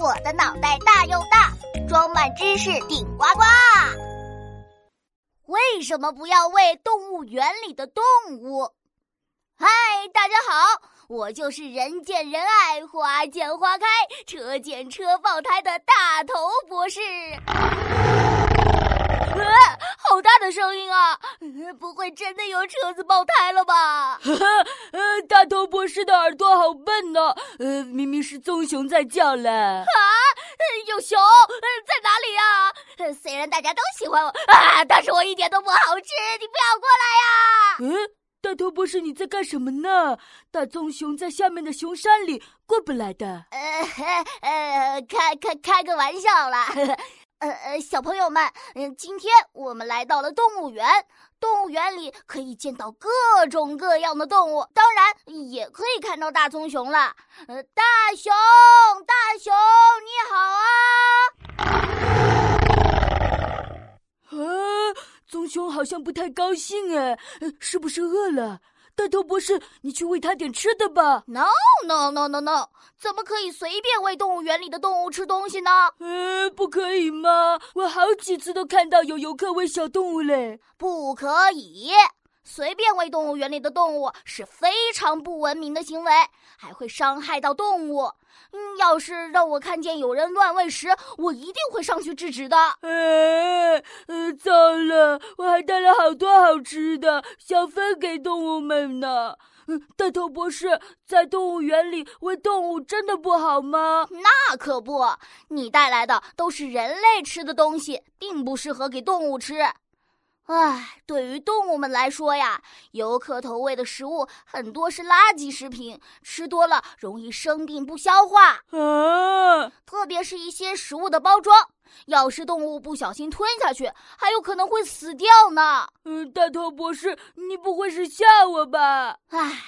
我的脑袋大又大，装满知识顶呱呱。为什么不要喂动物园里的动物？嗨，大家好，我就是人见人爱、花见花开、车见车爆胎的大头博士。好大的声音啊！不会真的有车子爆胎了吧？呃，大头博士的耳朵好笨呢。呃，明明是棕熊在叫嘞。啊，有熊？在哪里呀？虽然大家都喜欢我啊，但是我一点都不好吃。你不要过来呀！嗯，大头博士你在干什么呢？大棕熊在下面的熊山里，过不来的。呃 呃，开开开个玩笑啦。呃呃，小朋友们，嗯，今天我们来到了动物园。动物园里可以见到各种各样的动物，当然也可以看到大棕熊了。呃，大熊，大熊，你好啊！啊，棕熊好像不太高兴哎，是不是饿了？大头博士，你去喂它点吃的吧。No no no no no，怎么可以随便喂动物园里的动物吃东西呢？呃，不可以吗？我好几次都看到有游客喂小动物嘞。不可以，随便喂动物园里的动物是非常不文明的行为，还会伤害到动物。嗯，要是让我看见有人乱喂食，我一定会上去制止的。呃，糟了，我还带了好多好吃的，想分给动物们呢。大头博士，在动物园里喂动物真的不好吗？那可不，你带来的都是人类吃的东西，并不适合给动物吃。唉，对于动物们来说呀，游客投喂的食物很多是垃圾食品，吃多了容易生病不消化。啊，特别是一些食物的包装，要是动物不小心吞下去，还有可能会死掉呢。嗯，大头博士，你不会是吓我吧？唉，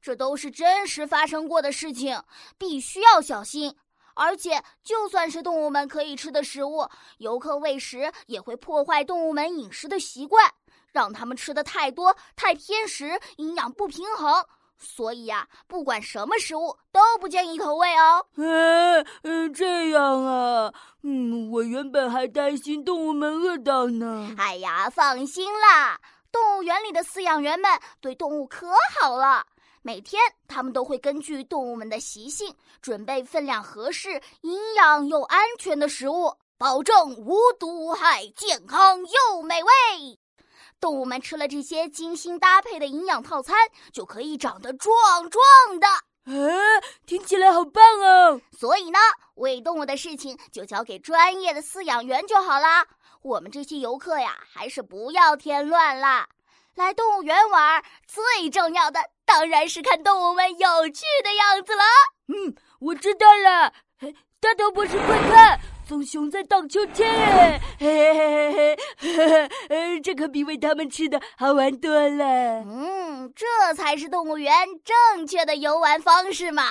这都是真实发生过的事情，必须要小心。而且，就算是动物们可以吃的食物，游客喂食也会破坏动物们饮食的习惯，让他们吃的太多、太偏食，营养不平衡。所以呀，不管什么食物都不建议投喂哦。嗯嗯，这样啊，嗯，我原本还担心动物们饿到呢。哎呀，放心啦，动物园里的饲养员们对动物可好了。每天，他们都会根据动物们的习性，准备分量合适、营养又安全的食物，保证无毒无害、健康又美味。动物们吃了这些精心搭配的营养套餐，就可以长得壮壮的。啊，听起来好棒哦！所以呢，喂动物的事情就交给专业的饲养员就好啦。我们这些游客呀，还是不要添乱啦。来动物园玩，最重要的当然是看动物们有趣的样子了。嗯，我知道了。大头博士，快看，棕熊在荡秋千！嘿嘿嘿嘿嘿，这可比喂它们吃的好玩多了。嗯，这才是动物园正确的游玩方式嘛。